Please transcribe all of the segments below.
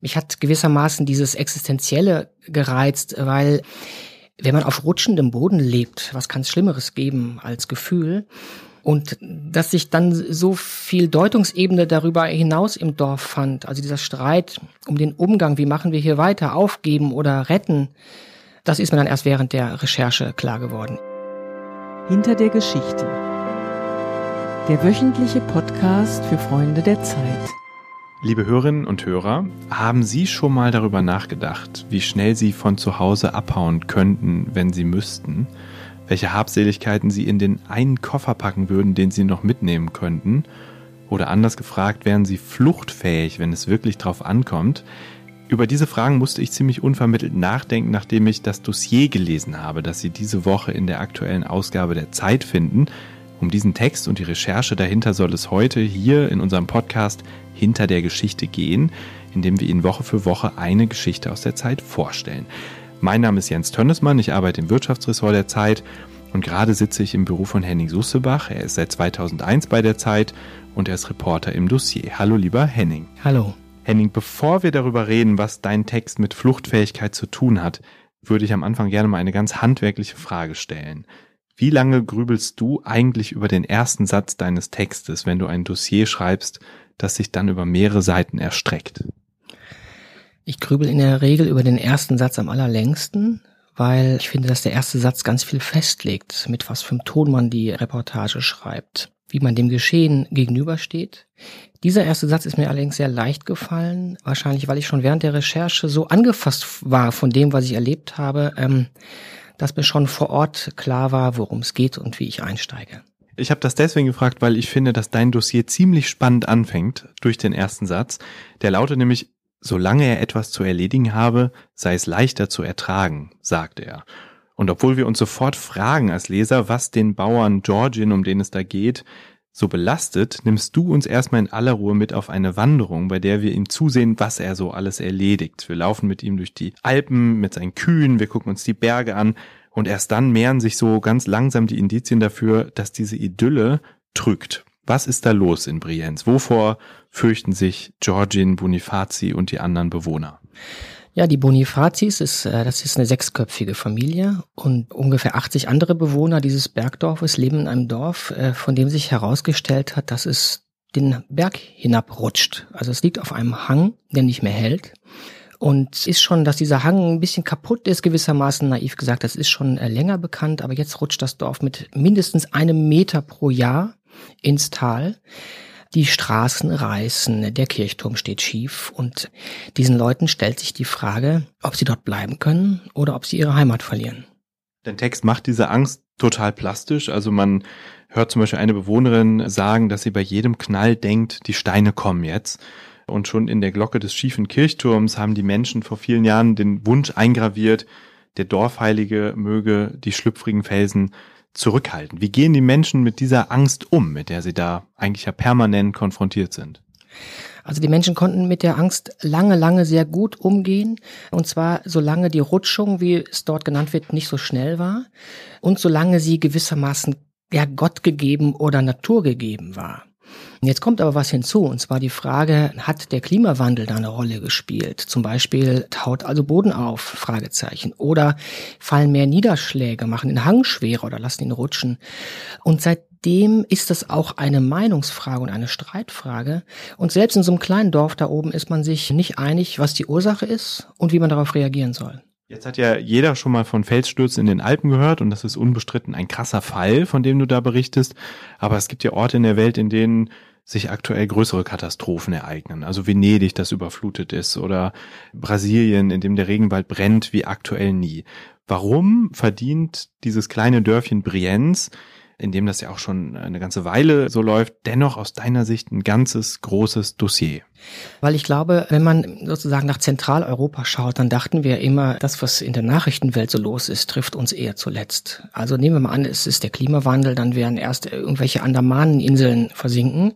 Mich hat gewissermaßen dieses Existenzielle gereizt, weil wenn man auf rutschendem Boden lebt, was kann es Schlimmeres geben als Gefühl? Und dass sich dann so viel Deutungsebene darüber hinaus im Dorf fand, also dieser Streit um den Umgang, wie machen wir hier weiter, aufgeben oder retten, das ist mir dann erst während der Recherche klar geworden. Hinter der Geschichte. Der wöchentliche Podcast für Freunde der Zeit. Liebe Hörerinnen und Hörer, haben Sie schon mal darüber nachgedacht, wie schnell Sie von zu Hause abhauen könnten, wenn Sie müssten? Welche Habseligkeiten Sie in den einen Koffer packen würden, den Sie noch mitnehmen könnten? Oder anders gefragt, wären Sie fluchtfähig, wenn es wirklich drauf ankommt? Über diese Fragen musste ich ziemlich unvermittelt nachdenken, nachdem ich das Dossier gelesen habe, das Sie diese Woche in der aktuellen Ausgabe der Zeit finden. Um diesen Text und die Recherche dahinter soll es heute hier in unserem Podcast hinter der Geschichte gehen, indem wir Ihnen Woche für Woche eine Geschichte aus der Zeit vorstellen. Mein Name ist Jens Tönnesmann, ich arbeite im Wirtschaftsressort der Zeit und gerade sitze ich im Büro von Henning Sussebach. Er ist seit 2001 bei der Zeit und er ist Reporter im Dossier. Hallo lieber Henning. Hallo. Henning, bevor wir darüber reden, was dein Text mit Fluchtfähigkeit zu tun hat, würde ich am Anfang gerne mal eine ganz handwerkliche Frage stellen. Wie lange grübelst du eigentlich über den ersten Satz deines Textes, wenn du ein Dossier schreibst, das sich dann über mehrere Seiten erstreckt? Ich grübel in der Regel über den ersten Satz am allerlängsten, weil ich finde, dass der erste Satz ganz viel festlegt, mit was für einem Ton man die Reportage schreibt, wie man dem Geschehen gegenübersteht. Dieser erste Satz ist mir allerdings sehr leicht gefallen, wahrscheinlich weil ich schon während der Recherche so angefasst war von dem, was ich erlebt habe, ähm, dass mir schon vor Ort klar war, worum es geht und wie ich einsteige. Ich habe das deswegen gefragt, weil ich finde, dass dein Dossier ziemlich spannend anfängt durch den ersten Satz. Der lautet nämlich, solange er etwas zu erledigen habe, sei es leichter zu ertragen, sagt er. Und obwohl wir uns sofort fragen als Leser, was den Bauern Georgien, um den es da geht, so belastet, nimmst du uns erstmal in aller Ruhe mit auf eine Wanderung, bei der wir ihm zusehen, was er so alles erledigt. Wir laufen mit ihm durch die Alpen mit seinen Kühen, wir gucken uns die Berge an und erst dann mehren sich so ganz langsam die Indizien dafür, dass diese Idylle trügt. Was ist da los in Brienz? Wovor fürchten sich Georgin, Bonifazi und die anderen Bewohner? Ja, die Bonifazis ist, äh, das ist eine sechsköpfige Familie und ungefähr 80 andere Bewohner dieses Bergdorfes leben in einem Dorf, äh, von dem sich herausgestellt hat, dass es den Berg hinabrutscht. Also es liegt auf einem Hang, der nicht mehr hält. Und ist schon, dass dieser Hang ein bisschen kaputt ist, gewissermaßen naiv gesagt, das ist schon äh, länger bekannt, aber jetzt rutscht das Dorf mit mindestens einem Meter pro Jahr ins Tal. Die Straßen reißen, der Kirchturm steht schief und diesen Leuten stellt sich die Frage, ob sie dort bleiben können oder ob sie ihre Heimat verlieren. Dein Text macht diese Angst total plastisch. Also man hört zum Beispiel eine Bewohnerin sagen, dass sie bei jedem Knall denkt, die Steine kommen jetzt. Und schon in der Glocke des schiefen Kirchturms haben die Menschen vor vielen Jahren den Wunsch eingraviert, der Dorfheilige möge die schlüpfrigen Felsen zurückhalten. Wie gehen die Menschen mit dieser Angst um, mit der sie da eigentlich ja permanent konfrontiert sind? Also die Menschen konnten mit der Angst lange, lange sehr gut umgehen. Und zwar solange die Rutschung, wie es dort genannt wird, nicht so schnell war. Und solange sie gewissermaßen ja Gott gegeben oder Natur gegeben war. Jetzt kommt aber was hinzu, und zwar die Frage, hat der Klimawandel da eine Rolle gespielt? Zum Beispiel taut also Boden auf, Fragezeichen. Oder fallen mehr Niederschläge, machen den Hang schwerer oder lassen ihn rutschen. Und seitdem ist das auch eine Meinungsfrage und eine Streitfrage. Und selbst in so einem kleinen Dorf da oben ist man sich nicht einig, was die Ursache ist und wie man darauf reagieren soll. Jetzt hat ja jeder schon mal von Felsstürzen in den Alpen gehört und das ist unbestritten ein krasser Fall, von dem du da berichtest. Aber es gibt ja Orte in der Welt, in denen sich aktuell größere Katastrophen ereignen. Also Venedig, das überflutet ist, oder Brasilien, in dem der Regenwald brennt wie aktuell nie. Warum verdient dieses kleine Dörfchen Brienz in dem das ja auch schon eine ganze Weile so läuft, dennoch aus deiner Sicht ein ganzes großes Dossier? Weil ich glaube, wenn man sozusagen nach Zentraleuropa schaut, dann dachten wir immer, das, was in der Nachrichtenwelt so los ist, trifft uns eher zuletzt. Also nehmen wir mal an, es ist der Klimawandel, dann werden erst irgendwelche Andamaneninseln versinken,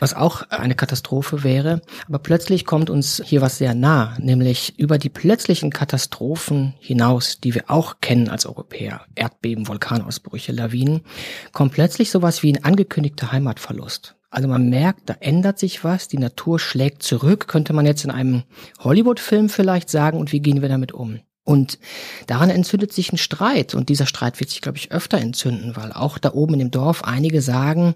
was auch eine Katastrophe wäre. Aber plötzlich kommt uns hier was sehr nah, nämlich über die plötzlichen Katastrophen hinaus, die wir auch kennen als Europäer, Erdbeben, Vulkanausbrüche, Lawinen, kommt plötzlich sowas wie ein angekündigter Heimatverlust. Also man merkt, da ändert sich was, die Natur schlägt zurück, könnte man jetzt in einem Hollywood-Film vielleicht sagen, und wie gehen wir damit um? Und daran entzündet sich ein Streit. Und dieser Streit wird sich, glaube ich, öfter entzünden, weil auch da oben in dem Dorf einige sagen,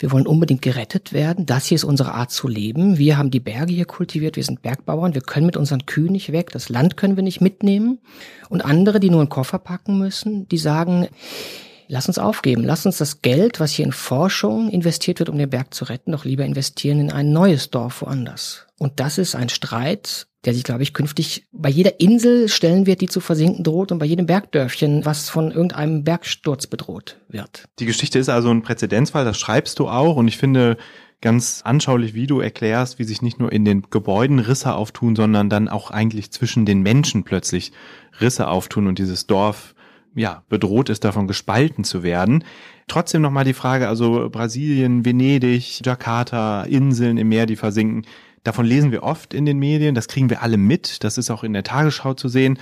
wir wollen unbedingt gerettet werden. Das hier ist unsere Art zu leben. Wir haben die Berge hier kultiviert. Wir sind Bergbauern. Wir können mit unseren Kühen nicht weg. Das Land können wir nicht mitnehmen. Und andere, die nur einen Koffer packen müssen, die sagen, Lass uns aufgeben. Lass uns das Geld, was hier in Forschung investiert wird, um den Berg zu retten, doch lieber investieren in ein neues Dorf woanders. Und das ist ein Streit, der sich, glaube ich, künftig bei jeder Insel stellen wird, die zu versinken droht und bei jedem Bergdörfchen, was von irgendeinem Bergsturz bedroht wird. Die Geschichte ist also ein Präzedenzfall, das schreibst du auch und ich finde ganz anschaulich, wie du erklärst, wie sich nicht nur in den Gebäuden Risse auftun, sondern dann auch eigentlich zwischen den Menschen plötzlich Risse auftun und dieses Dorf ja, bedroht ist, davon gespalten zu werden. Trotzdem nochmal die Frage, also Brasilien, Venedig, Jakarta, Inseln im Meer, die versinken. Davon lesen wir oft in den Medien, das kriegen wir alle mit, das ist auch in der Tagesschau zu sehen.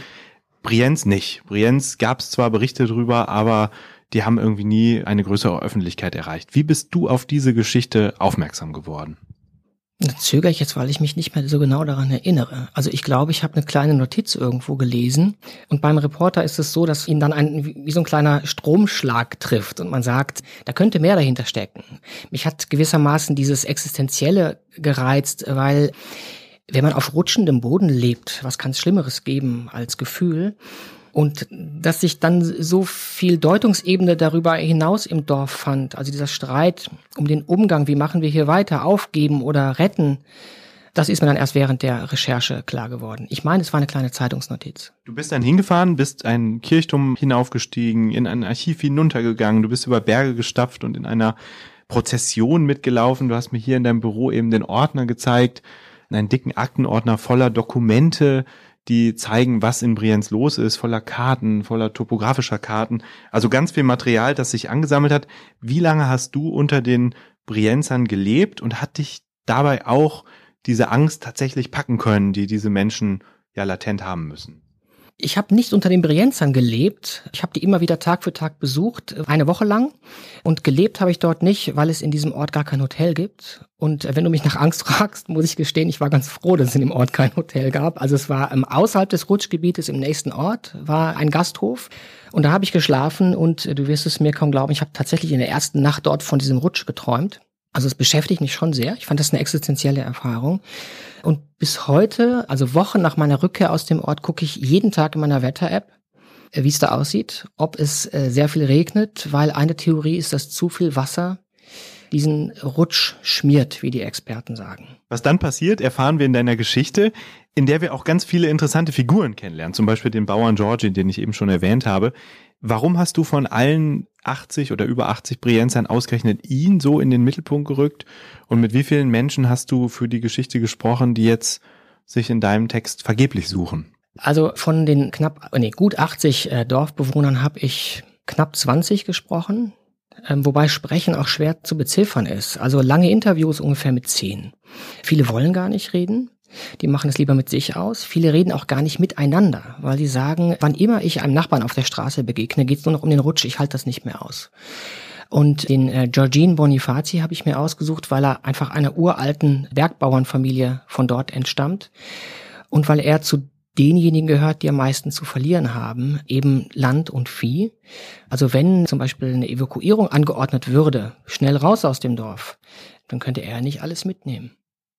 Brienz nicht. Brienz gab es zwar Berichte drüber, aber die haben irgendwie nie eine größere Öffentlichkeit erreicht. Wie bist du auf diese Geschichte aufmerksam geworden? Da zögere ich jetzt, weil ich mich nicht mehr so genau daran erinnere. Also ich glaube, ich habe eine kleine Notiz irgendwo gelesen und beim Reporter ist es so, dass ihn dann ein, wie so ein kleiner Stromschlag trifft und man sagt, da könnte mehr dahinter stecken. Mich hat gewissermaßen dieses Existenzielle gereizt, weil wenn man auf rutschendem Boden lebt, was kann es Schlimmeres geben als Gefühl? Und dass sich dann so viel Deutungsebene darüber hinaus im Dorf fand, also dieser Streit um den Umgang, wie machen wir hier weiter, aufgeben oder retten, das ist mir dann erst während der Recherche klar geworden. Ich meine, es war eine kleine Zeitungsnotiz. Du bist dann hingefahren, bist einen Kirchturm hinaufgestiegen, in ein Archiv hinuntergegangen, du bist über Berge gestapft und in einer Prozession mitgelaufen. Du hast mir hier in deinem Büro eben den Ordner gezeigt, einen dicken Aktenordner voller Dokumente, die zeigen, was in Brienz los ist, voller Karten, voller topografischer Karten. Also ganz viel Material, das sich angesammelt hat. Wie lange hast du unter den Brienzern gelebt und hat dich dabei auch diese Angst tatsächlich packen können, die diese Menschen ja latent haben müssen? Ich habe nicht unter den Brienzern gelebt. Ich habe die immer wieder Tag für Tag besucht, eine Woche lang. Und gelebt habe ich dort nicht, weil es in diesem Ort gar kein Hotel gibt. Und wenn du mich nach Angst fragst, muss ich gestehen, ich war ganz froh, dass es in dem Ort kein Hotel gab. Also es war ähm, außerhalb des Rutschgebietes im nächsten Ort, war ein Gasthof. Und da habe ich geschlafen und äh, du wirst es mir kaum glauben, ich habe tatsächlich in der ersten Nacht dort von diesem Rutsch geträumt. Also es beschäftigt mich schon sehr. Ich fand das eine existenzielle Erfahrung. Und bis heute, also Wochen nach meiner Rückkehr aus dem Ort, gucke ich jeden Tag in meiner Wetter-App, äh, wie es da aussieht, ob es äh, sehr viel regnet, weil eine Theorie ist, dass zu viel Wasser diesen Rutsch schmiert, wie die Experten sagen. Was dann passiert, erfahren wir in deiner Geschichte, in der wir auch ganz viele interessante Figuren kennenlernen. Zum Beispiel den Bauern Georgie, den ich eben schon erwähnt habe. Warum hast du von allen 80 oder über 80 Brienzern ausgerechnet ihn so in den Mittelpunkt gerückt? Und mit wie vielen Menschen hast du für die Geschichte gesprochen, die jetzt sich in deinem Text vergeblich suchen? Also von den knapp, nee, gut 80 äh, Dorfbewohnern habe ich knapp 20 gesprochen, ähm, wobei Sprechen auch schwer zu beziffern ist. Also lange Interviews ungefähr mit 10. Viele wollen gar nicht reden. Die machen es lieber mit sich aus. Viele reden auch gar nicht miteinander, weil sie sagen, wann immer ich einem Nachbarn auf der Straße begegne, geht es nur noch um den Rutsch, ich halte das nicht mehr aus. Und den äh, Georgine Bonifazi habe ich mir ausgesucht, weil er einfach einer uralten Bergbauernfamilie von dort entstammt und weil er zu denjenigen gehört, die am meisten zu verlieren haben, eben Land und Vieh. Also wenn zum Beispiel eine Evakuierung angeordnet würde, schnell raus aus dem Dorf, dann könnte er nicht alles mitnehmen.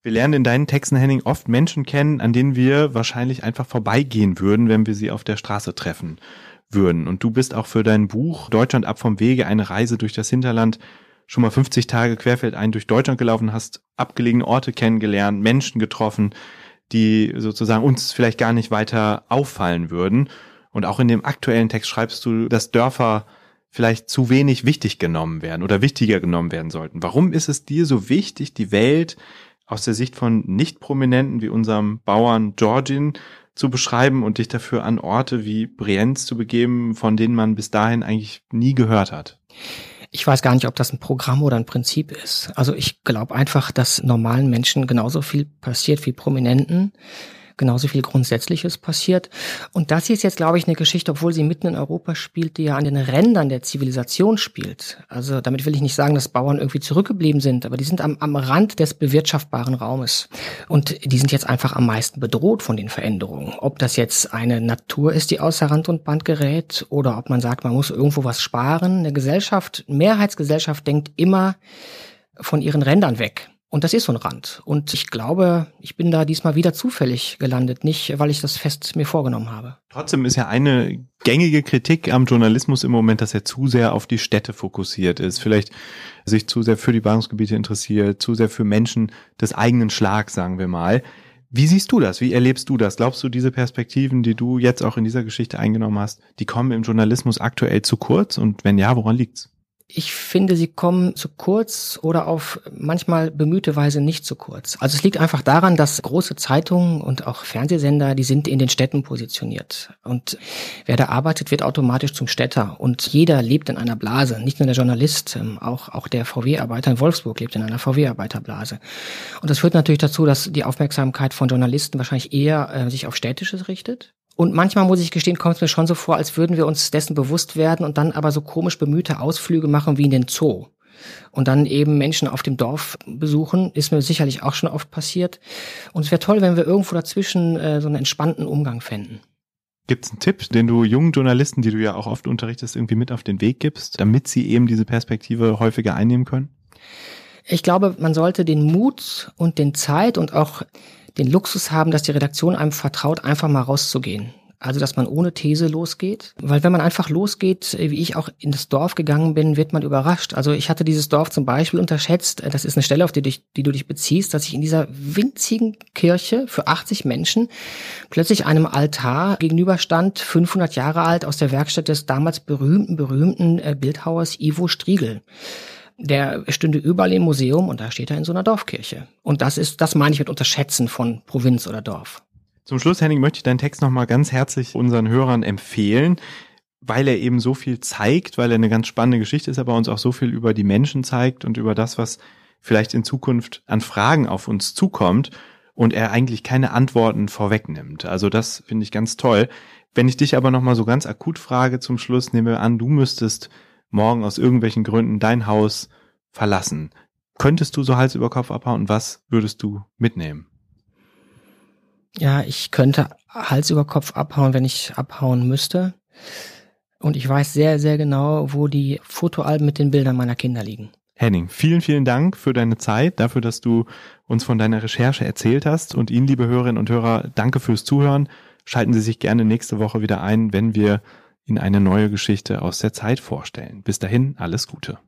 Wir lernen in deinen Texten, Henning, oft Menschen kennen, an denen wir wahrscheinlich einfach vorbeigehen würden, wenn wir sie auf der Straße treffen würden. Und du bist auch für dein Buch Deutschland ab vom Wege, eine Reise durch das Hinterland schon mal 50 Tage querfeldein durch Deutschland gelaufen, hast abgelegene Orte kennengelernt, Menschen getroffen, die sozusagen uns vielleicht gar nicht weiter auffallen würden. Und auch in dem aktuellen Text schreibst du, dass Dörfer vielleicht zu wenig wichtig genommen werden oder wichtiger genommen werden sollten. Warum ist es dir so wichtig, die Welt aus der Sicht von Nicht-Prominenten wie unserem Bauern Georgin zu beschreiben und dich dafür an Orte wie Brienz zu begeben, von denen man bis dahin eigentlich nie gehört hat? Ich weiß gar nicht, ob das ein Programm oder ein Prinzip ist. Also ich glaube einfach, dass normalen Menschen genauso viel passiert wie Prominenten. Genauso viel Grundsätzliches passiert. Und das hier ist jetzt, glaube ich, eine Geschichte, obwohl sie mitten in Europa spielt, die ja an den Rändern der Zivilisation spielt. Also damit will ich nicht sagen, dass Bauern irgendwie zurückgeblieben sind, aber die sind am, am Rand des bewirtschaftbaren Raumes. Und die sind jetzt einfach am meisten bedroht von den Veränderungen. Ob das jetzt eine Natur ist, die außer Rand und Band gerät, oder ob man sagt, man muss irgendwo was sparen. Eine Gesellschaft, Mehrheitsgesellschaft denkt immer von ihren Rändern weg. Und das ist so ein Rand. Und ich glaube, ich bin da diesmal wieder zufällig gelandet, nicht weil ich das fest mir vorgenommen habe. Trotzdem ist ja eine gängige Kritik am Journalismus im Moment, dass er zu sehr auf die Städte fokussiert ist, vielleicht sich zu sehr für die Ballungsgebiete interessiert, zu sehr für Menschen des eigenen Schlags, sagen wir mal. Wie siehst du das? Wie erlebst du das? Glaubst du, diese Perspektiven, die du jetzt auch in dieser Geschichte eingenommen hast, die kommen im Journalismus aktuell zu kurz? Und wenn ja, woran liegt's? Ich finde, sie kommen zu kurz oder auf manchmal bemühte Weise nicht zu kurz. Also es liegt einfach daran, dass große Zeitungen und auch Fernsehsender, die sind in den Städten positioniert. Und wer da arbeitet, wird automatisch zum Städter. Und jeder lebt in einer Blase. Nicht nur der Journalist, ähm, auch, auch der VW-Arbeiter in Wolfsburg lebt in einer VW-Arbeiterblase. Und das führt natürlich dazu, dass die Aufmerksamkeit von Journalisten wahrscheinlich eher äh, sich auf Städtisches richtet. Und manchmal muss ich gestehen, kommt es mir schon so vor, als würden wir uns dessen bewusst werden und dann aber so komisch bemühte Ausflüge machen wie in den Zoo. Und dann eben Menschen auf dem Dorf besuchen, ist mir sicherlich auch schon oft passiert. Und es wäre toll, wenn wir irgendwo dazwischen äh, so einen entspannten Umgang fänden. Gibt es einen Tipp, den du jungen Journalisten, die du ja auch oft unterrichtest, irgendwie mit auf den Weg gibst, damit sie eben diese Perspektive häufiger einnehmen können? Ich glaube, man sollte den Mut und den Zeit und auch den Luxus haben, dass die Redaktion einem vertraut, einfach mal rauszugehen. Also, dass man ohne These losgeht. Weil wenn man einfach losgeht, wie ich auch in das Dorf gegangen bin, wird man überrascht. Also ich hatte dieses Dorf zum Beispiel unterschätzt. Das ist eine Stelle, auf die, dich, die du dich beziehst, dass ich in dieser winzigen Kirche für 80 Menschen plötzlich einem Altar gegenüberstand, 500 Jahre alt, aus der Werkstatt des damals berühmten, berühmten äh, Bildhauers Ivo Striegel der stünde überall im Museum und da steht er in so einer Dorfkirche. Und das ist, das meine ich mit Unterschätzen von Provinz oder Dorf. Zum Schluss, Henning, möchte ich deinen Text nochmal ganz herzlich unseren Hörern empfehlen, weil er eben so viel zeigt, weil er eine ganz spannende Geschichte ist, aber uns auch so viel über die Menschen zeigt und über das, was vielleicht in Zukunft an Fragen auf uns zukommt und er eigentlich keine Antworten vorwegnimmt. Also das finde ich ganz toll. Wenn ich dich aber nochmal so ganz akut frage zum Schluss, nehmen wir an, du müsstest morgen aus irgendwelchen Gründen dein Haus verlassen. Könntest du so Hals über Kopf abhauen und was würdest du mitnehmen? Ja, ich könnte Hals über Kopf abhauen, wenn ich abhauen müsste. Und ich weiß sehr, sehr genau, wo die Fotoalben mit den Bildern meiner Kinder liegen. Henning, vielen, vielen Dank für deine Zeit, dafür, dass du uns von deiner Recherche erzählt hast. Und Ihnen, liebe Hörerinnen und Hörer, danke fürs Zuhören. Schalten Sie sich gerne nächste Woche wieder ein, wenn wir Ihnen eine neue Geschichte aus der Zeit vorstellen. Bis dahin, alles Gute.